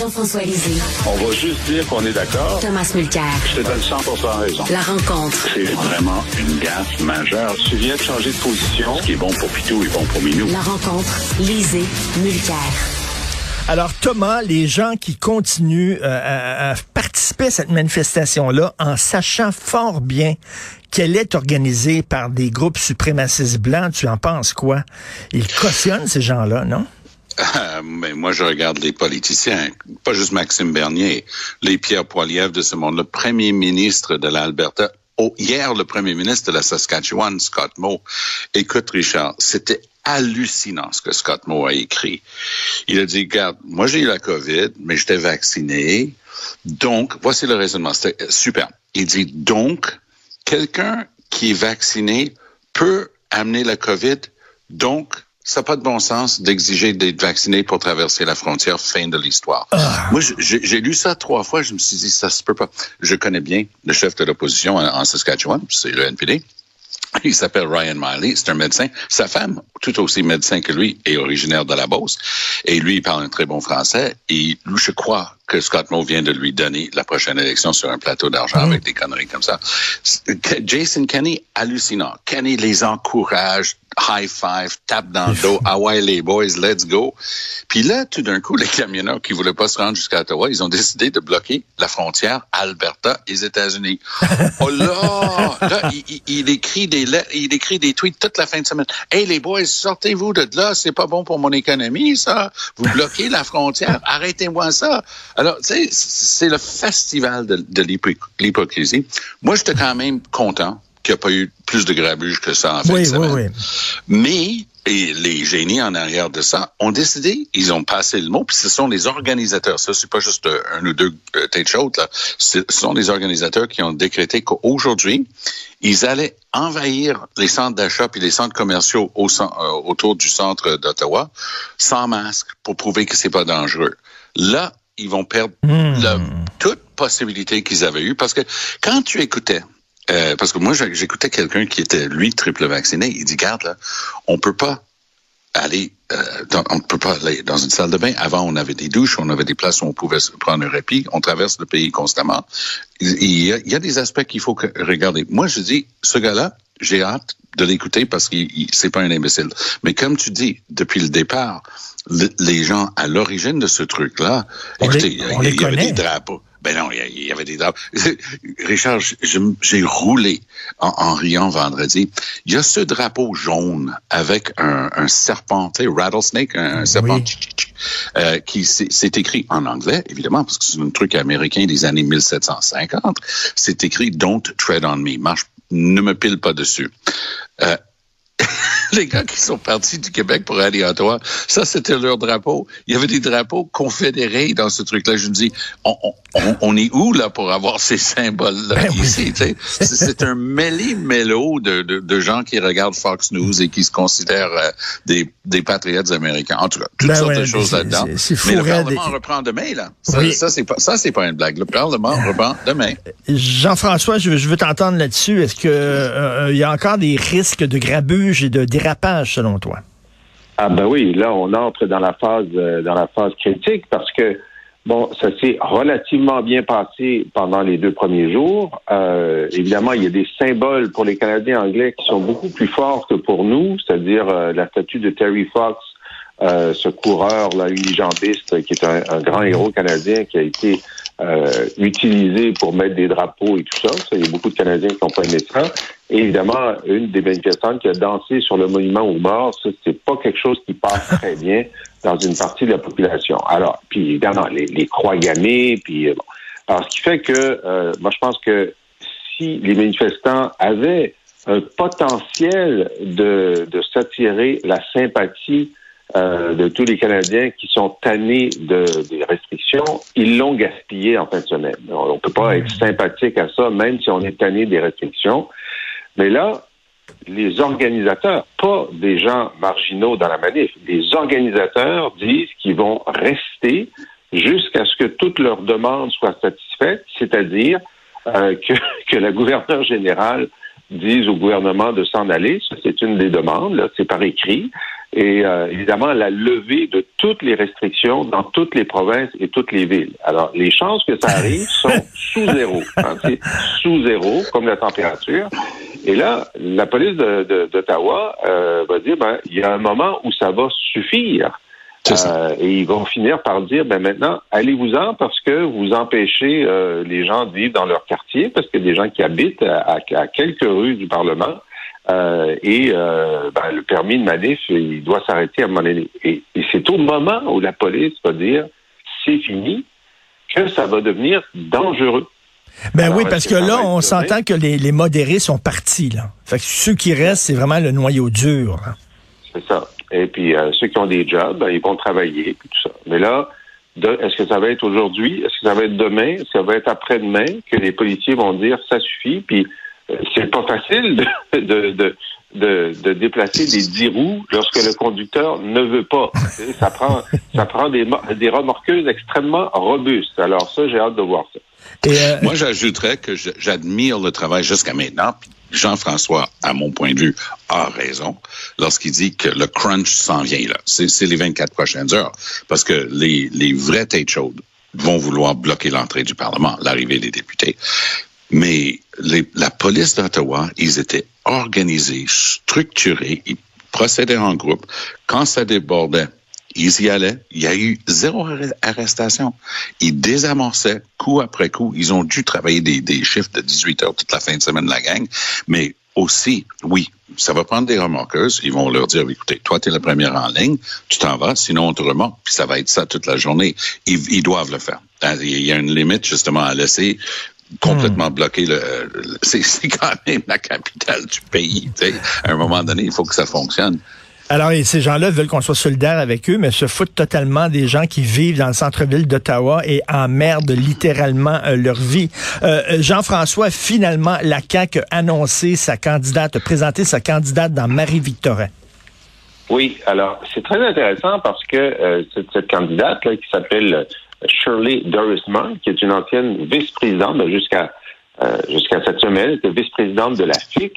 Jean-François Lisée. On va juste dire qu'on est d'accord. Thomas Mulcair. Je te donne 100 raison. La rencontre. C'est vraiment une gaffe majeure. Tu viens de changer de position. Ce qui est bon pour Pitou est bon pour Minou. La rencontre. Lisée. Mulcair. Alors Thomas, les gens qui continuent euh, à, à participer à cette manifestation-là en sachant fort bien qu'elle est organisée par des groupes suprémacistes blancs, tu en penses quoi? Ils cautionnent ces gens-là, non? Mais moi, je regarde les politiciens, pas juste Maxime Bernier, les Pierre Poilievre de ce monde, le premier ministre de l'Alberta. Oh, hier, le premier ministre de la Saskatchewan, Scott Moe. Écoute, Richard, c'était hallucinant ce que Scott Moe a écrit. Il a dit, regarde, moi j'ai eu la COVID, mais j'étais vacciné. Donc, voici le raisonnement. C'était super. Il dit, donc, quelqu'un qui est vacciné peut amener la COVID. Donc, ça n'a pas de bon sens d'exiger d'être vacciné pour traverser la frontière. Fin de l'histoire. Ah. Moi, j'ai lu ça trois fois. Je me suis dit, ça se peut pas. Je connais bien le chef de l'opposition en, en Saskatchewan, c'est le NPD. Il s'appelle Ryan Miley, c'est un médecin. Sa femme, tout aussi médecin que lui, est originaire de la Beauce. Et lui, il parle un très bon français. Et lui, je crois que Scott Moe vient de lui donner la prochaine élection sur un plateau d'argent avec des conneries comme ça. Jason Kenney, hallucinant. Kenney les encourage, high five, tape dans le dos, ah ouais les boys, let's go. Puis là, tout d'un coup, les camionneurs qui voulaient pas se rendre jusqu'à Ottawa, ils ont décidé de bloquer la frontière Alberta et États-Unis. oh là, là, il, il, écrit des lettres, il écrit des tweets toute la fin de semaine. Hey les boys, sortez-vous de là, c'est pas bon pour mon économie ça. Vous bloquez la frontière, arrêtez-moi ça. Alors, tu sais, c'est le festival de, de l'hypocrisie. Moi, j'étais quand même content qu'il n'y a pas eu plus de grabuge que ça en fait. Oui, oui, oui. Mais et les génies en arrière de ça ont décidé, ils ont passé le mot, puis ce sont les organisateurs. Ça, c'est pas juste un ou deux euh, têtes chaudes, là. Ce sont les organisateurs qui ont décrété qu'aujourd'hui, ils allaient envahir les centres d'achat puis les centres commerciaux au, euh, autour du centre d'Ottawa sans masque pour prouver que c'est pas dangereux. Là, ils vont perdre mmh. la, toute possibilité qu'ils avaient eue parce que quand tu écoutais euh, parce que moi, j'écoutais quelqu'un qui était, lui, triple vacciné. Il dit, garde, là, on peut pas aller, euh, dans, on peut pas aller dans une salle de bain. Avant, on avait des douches, on avait des places où on pouvait prendre un répit. On traverse le pays constamment. Il y a, il y a des aspects qu'il faut que, regarder. Moi, je dis, ce gars-là, j'ai hâte de l'écouter parce qu'il c'est pas un imbécile. Mais comme tu dis, depuis le départ, le, les gens à l'origine de ce truc-là, écoutez, les, il y, y avait des drapeaux. Ben non, il y avait des drapeaux. Richard, j'ai roulé en, en, riant vendredi. Il y a ce drapeau jaune avec un, un serpent, tu sais, rattlesnake, un, un serpent Oui. euh, qui c'est écrit en anglais, évidemment, parce que c'est un truc américain des années 1750. C'est écrit Don't tread on me. Marche, ne me pile pas dessus. uh, les gars qui sont partis du Québec pour aller à Ottawa, ça, c'était leur drapeau. Il y avait des drapeaux confédérés dans ce truc-là. Je me dis, on, on, on, est où, là, pour avoir ces symboles-là Ben ici? C'est un mêlé-mélo de, de, de gens qui regardent Fox News et qui se considèrent euh, des, des patriotes américains. En tout cas, toutes Ben sortes ouais, de choses là-dedans. c'est- c'est fou, Mais le. Parlement reprend demain, là. Ça, Oui. ça c'est pas, une blague. Le Parlement reprend demain. Jean-François, je, je veux t'entendre là-dessus. Est-ce que euh, il y a encore des risques de grabuge et de selon toi? Ah ben oui, là on entre dans la phase euh, dans la phase critique parce que bon, ça s'est relativement bien passé pendant les deux premiers jours. Euh, évidemment, il y a des symboles pour les Canadiens anglais qui sont beaucoup plus forts que pour nous, c'est-à-dire euh, la statue de Terry Fox, ce coureur là unijambiste qui est un, grand héros canadien qui a été euh, pour mettre des drapeaux et tout ça. ça. Il y a beaucoup de Canadiens qui n'ont pas aimé ça. Et évidemment, une des manifestantes qui a dansé sur le monument aux morts, ça, c'est pas quelque chose qui passe très bien dans une partie de la population. Alors, puis évidemment, les, les croix gammées, puis bon. Alors, ce qui fait que euh, moi, je pense que si les manifestants avaient un potentiel de, de s'attirer la sympathie euh, de tous les Canadiens qui sont tannés de, des restrictions, ils l'ont gaspillé en fin de semaine. On ne peut pas être sympathique à ça, même si on est tanné des restrictions. Mais là, les organisateurs, pas des gens marginaux dans la manif, les organisateurs disent qu'ils vont rester jusqu'à ce que toutes leurs demandes soient satisfaites, c'est-à-dire euh, que, que la gouverneure générale dise au gouvernement de s'en aller. Ça, c'est une des demandes, là, c'est par écrit. Et euh, évidemment la levée de toutes les restrictions dans toutes les provinces et toutes les villes. Alors, les chances que ça arrive sont sous zéro. Hein, c'est sous zéro, comme la température. Et là, la police d'Ottawa de, euh, va dire, ben, il y a un moment où ça va suffire. Euh, et ils vont finir par dire, ben maintenant, allez-vous-en parce que vous empêchez euh, les gens de vivre dans leur quartier, parce que des gens qui habitent à, à quelques rues du Parlement. Euh, et euh, ben, le permis de manif, il doit s'arrêter à un moment donné. Et, c'est au moment où la police va dire c'est fini que ça va devenir dangereux. Ben oui, parce que là, on s'entend que les, modérés sont partis. Là. Fait que ceux qui restent, c'est vraiment le noyau dur. C'est ça. Et puis euh, ceux qui ont des jobs, ben, ils vont travailler, puis tout ça. Mais là, est-ce que ça va être aujourd'hui? Est-ce que ça va être demain? Est-ce que ça va être après-demain que les policiers vont dire ça suffit? Puis c'est pas facile de, de, de, de, déplacer des dix roues lorsque le conducteur ne veut pas. ça prend, ça prend des, des remorqueuses extrêmement robustes. Alors ça, j'ai hâte de voir ça. Euh, Moi, j'ajouterais que j'admire le travail jusqu'à maintenant. Jean-François, à mon point de vue, a raison lorsqu'il dit que le crunch s'en vient là. C'est les 24 prochaines heures. Parce que les, les vraies têtes chaudes vont vouloir bloquer l'entrée du Parlement, l'arrivée des députés. Mais la police d'Ottawa, ils étaient organisés, structurés, ils procédaient en groupe. Quand ça débordait, ils y allaient. Il y a eu zéro arrestation. Ils désamorçaient coup après coup. Ils ont dû travailler des, des chiffres de 18 heures toute la fin de semaine de la gang. Mais aussi, oui, ça va prendre des remorqueuses. Ils vont leur dire, écoutez, toi, tu es la première en ligne, tu t'en vas, sinon on te remorque, puis ça va être ça toute la journée. Ils, ils doivent le faire. Il y a une limite, justement, à laisser complètement bloqué. Le, c'est quand même la capitale du pays. À un moment donné, il faut que ça fonctionne. Alors, ces gens-là veulent qu'on soit solidaire avec eux, mais se foutent totalement des gens qui vivent dans le centre-ville d'Ottawa et emmerdent littéralement euh, leur vie. Euh, Jean-François, finalement, la CAQ a annoncé sa candidate, a présenté sa candidate dans Marie-Victorin. Oui, alors, c'est très intéressant parce que euh, cette, cette, candidate là, qui s'appelle Shirley Dorisman, qui est une ancienne vice-présidente ben, jusqu'à euh, jusqu'à cette semaine, vice-présidente de la FIC.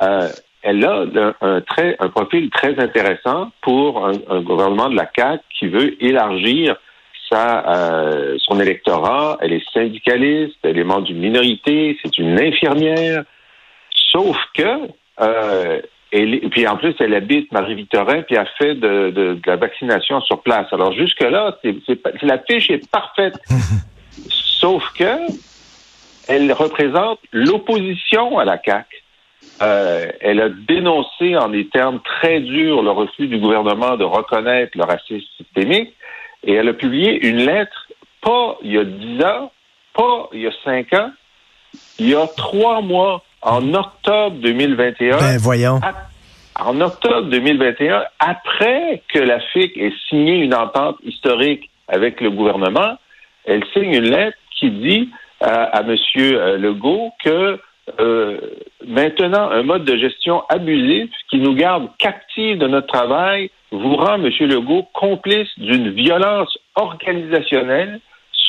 Euh, elle a un, très, un profil très intéressant pour un, gouvernement de la CAQ qui veut élargir sa, euh, son électorat. Elle est syndicaliste, elle est membre d'une minorité, c'est une infirmière. Sauf que euh, et, puis en plus, elle habite Marie-Victorin, puis elle fait de, de, la vaccination sur place. Alors jusque-là, la fiche est parfaite. Sauf que elle représente l'opposition à la CAQ. Euh, elle a dénoncé en des termes très durs le refus du gouvernement de reconnaître le racisme systémique et elle a publié une lettre, pas il y a dix ans, pas il y a cinq ans, il y a trois mois en octobre 2021. Ben voyons. en octobre 2021, après que la FIC ait signé une entente historique avec le gouvernement, elle signe une lettre qui dit à, M. Euh, Legault que euh, maintenant, un mode de gestion abusif qui nous garde captifs de notre travail vous rend, M. Legault, complice d'une violence organisationnelle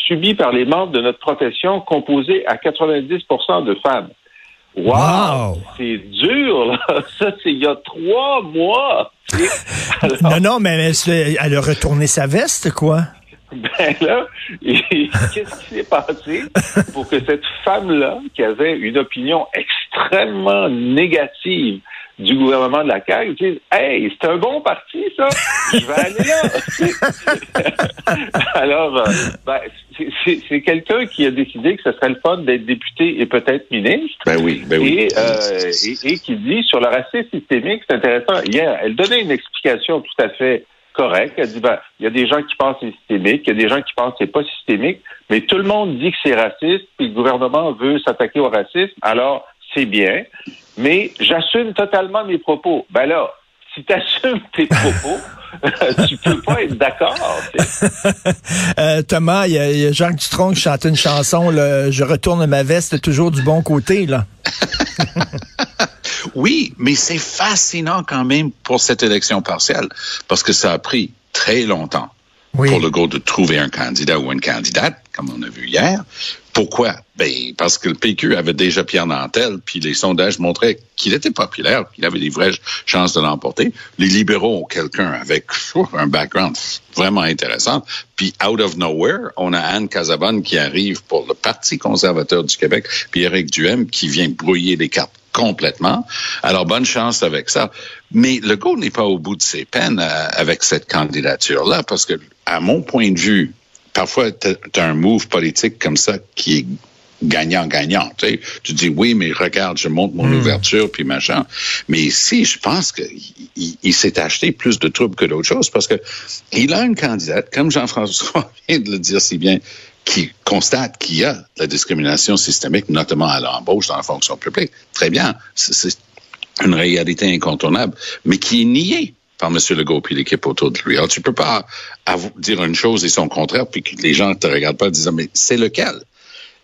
subie par les membres de notre profession composée à 90% de femmes. Wow! C'est dur, là. Ça, c'est il y a trois mois. non, non, mais elle, a retourné sa veste, quoi. Ben là, qu'est-ce qui s'est passé pour que cette femme-là, qui avait une opinion extrêmement négative du gouvernement de la CAQ disent Hey, c'est un bon parti, ça. Je vais aller là. Alors, euh, ben, c'est quelqu'un qui a décidé que ce serait le fun d'être député et peut-être ministre. Ben oui, ben oui. Euh, et, et, qui dit sur le racisme systémique, c'est intéressant. Hier, elle donnait une explication tout à fait correcte. Elle dit ben, il y a des gens qui pensent que c'est systémique, il y a des gens qui pensent que c'est pas systémique, mais tout le monde dit que c'est raciste, puis le gouvernement veut s'attaquer au racisme. Alors, c'est bien, mais j'assume totalement mes propos. Ben là, si tu assumes tes propos, tu peux pas être d'accord. euh, Thomas, il y, a Jacques Dutronc qui chante une chanson, Je retourne ma veste toujours du bon côté, là. oui, mais c'est fascinant quand même pour cette élection partielle, parce que ça a pris très longtemps Oui. pour le goût de trouver un candidat ou une candidate, comme on a vu hier. Pourquoi? Ben, parce que le PQ avait déjà Pierre Nantel, puis les sondages montraient qu'il était populaire, qu'il avait des vraies chances de l'emporter. Les libéraux ont quelqu'un avec un background vraiment intéressant. Puis, out of nowhere, on a Anne Casabonne qui arrive pour le Parti conservateur du Québec, puis Éric Duhem qui vient brouiller les cartes complètement. Alors, bonne chance avec ça. Mais le go n'est pas au bout de ses peines euh, avec cette candidature-là, parce que, à mon point de vue, parfois, tu as un move politique comme ça qui est gagnant-gagnant. Tu, sais. tu dis, oui, mais regarde, je monte mon ouverture, puis machin. Mais ici, je pense qu'il il, s'est acheté plus de troubles que d'autres choses, parce que il a une candidate, comme Jean-François vient de le dire si bien, qui constate qu'il y a de la discrimination systémique, notamment à l'embauche dans la fonction publique. Très bien, c'est une réalité incontournable, mais qui est niée par M. Legault et l'équipe autour de lui. Alors, tu peux pas dire une chose et son contraire, puis que les gens te regardent pas en disant, mais c'est lequel?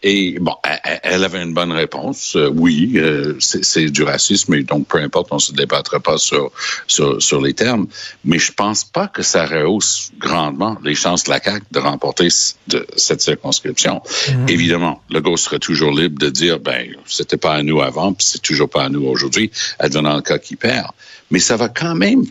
Et bon, elle avait une bonne réponse. Euh, oui, euh, c'est du racisme et donc peu importe, on se débattra pas sur, sur, sur les termes. Mais je pense pas que ça rehausse grandement les chances de la CAQ de remporter de, cette circonscription. Mhm. Évidemment, le Legault serait toujours libre de dire, ben, c'était pas à nous avant, puis c'est toujours pas à nous aujourd'hui, advenant le cas qui perd. Mais ça va quand même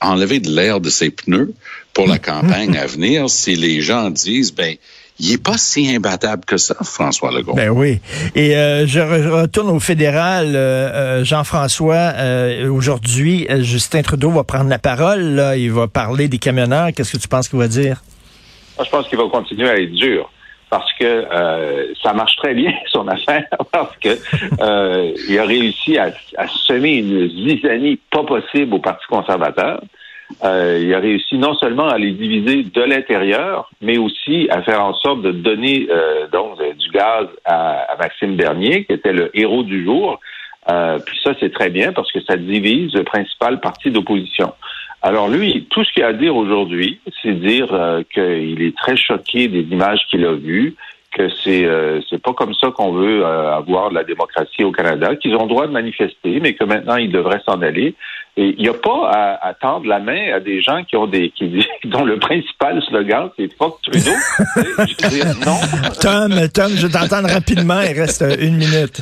enlever de l'air de ses pneus pour la mhm. campagne à venir si les gens disent, ben, il n'est pas si imbattable que ça, François Legault. Ben oui. Et euh, je retourne au fédéral, euh, euh, Jean-François. Aujourd'hui, Justin Trudeau va prendre la parole. Là. Il va parler des camionneurs. Qu'est-ce que tu penses qu'il va dire? Moi, je pense qu'il va continuer à être dur parce que ça marche très bien son affaire parce que il a réussi à, à semer une zizanie pas possible au Parti conservateur. Euh, il a réussi non seulement à les diviser de l'intérieur, mais aussi à faire en sorte de donner euh, donc du gaz à, Maxime Bernier, qui était le héros du jour. Euh, puis ça, c'est très bien parce que ça divise le principal parti d'opposition. Alors lui, tout ce qu'il a à dire aujourd'hui, c'est dire qu'il est très choqué des images qu'il a vues, que c'est c'est pas comme ça qu'on veut avoir de la démocratie au Canada, qu'ils ont le droit de manifester, mais que maintenant ils devraient s'en aller. Et il n'y a pas à, tendre la main à des gens qui ont des qui dont le principal slogan c'est fuck Trudeau. je non. Tom, Tom, je t'entends rapidement. Il reste une minute.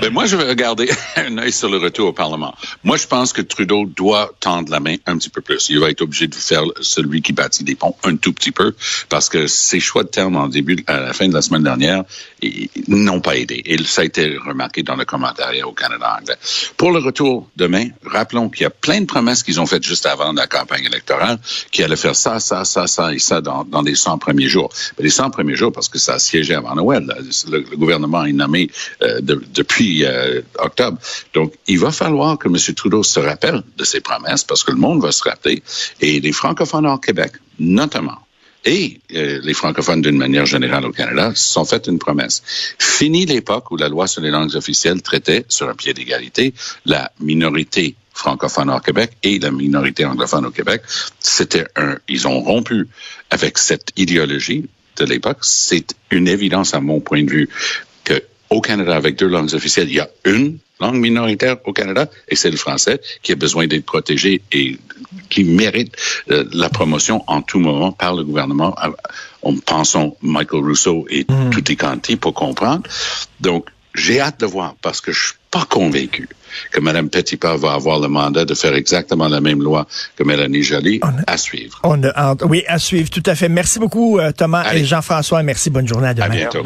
Ben moi, je vais regarder un œil sur le retour au Parlement. Moi, je pense que Trudeau doit tendre la main un petit peu plus. Il va être obligé de faire celui qui bâtit des ponts un tout petit peu parce que ses choix de terme en début, à la fin de la semaine dernière, n'ont pas aidé. Et ça a été remarqué dans le commentaire au Canada anglais. Pour le retour demain, rappelons qu'il y a plein de promesses qu'ils ont faites juste avant la campagne électorale, qui allaient faire ça, ça, ça, ça et ça dans, dans les 100 premiers jours. Mais les 100 premiers jours, parce que ça a siégé avant Noël. Le, gouvernement est nommé euh, depuis euh, octobre. Donc, il va falloir que M. Trudeau se rappelle de ses promesses, parce que le monde va se rappeler. Et les francophones hors Québec, notamment, et euh, les francophones d'une manière générale au Canada se sont fait une promesse. Fini l'époque où la loi sur les langues officielles traitait sur un pied d'égalité la minorité francophone au Québec et la minorité anglophone au Québec. C'était un, ils ont rompu avec cette idéologie de l'époque. C'est une évidence à mon point de vue que au Canada, avec deux langues officielles, il y a une langue minoritaire au Canada, et c'est le français, qui a besoin d'être protégé et qui mérite euh, la promotion en tout moment par le gouvernement. En pensant Michael Rousseau et mm. Tutti Canti pour comprendre. Donc, j'ai hâte de voir parce que je suis pas convaincu que Mme Petitpas va avoir le mandat de faire exactement la même loi que Mélanie Joly. à suivre. On a, oui, à suivre, tout à fait. Merci beaucoup, euh, Thomas et Jean-François. Merci, bonne journée à demain. À bientôt.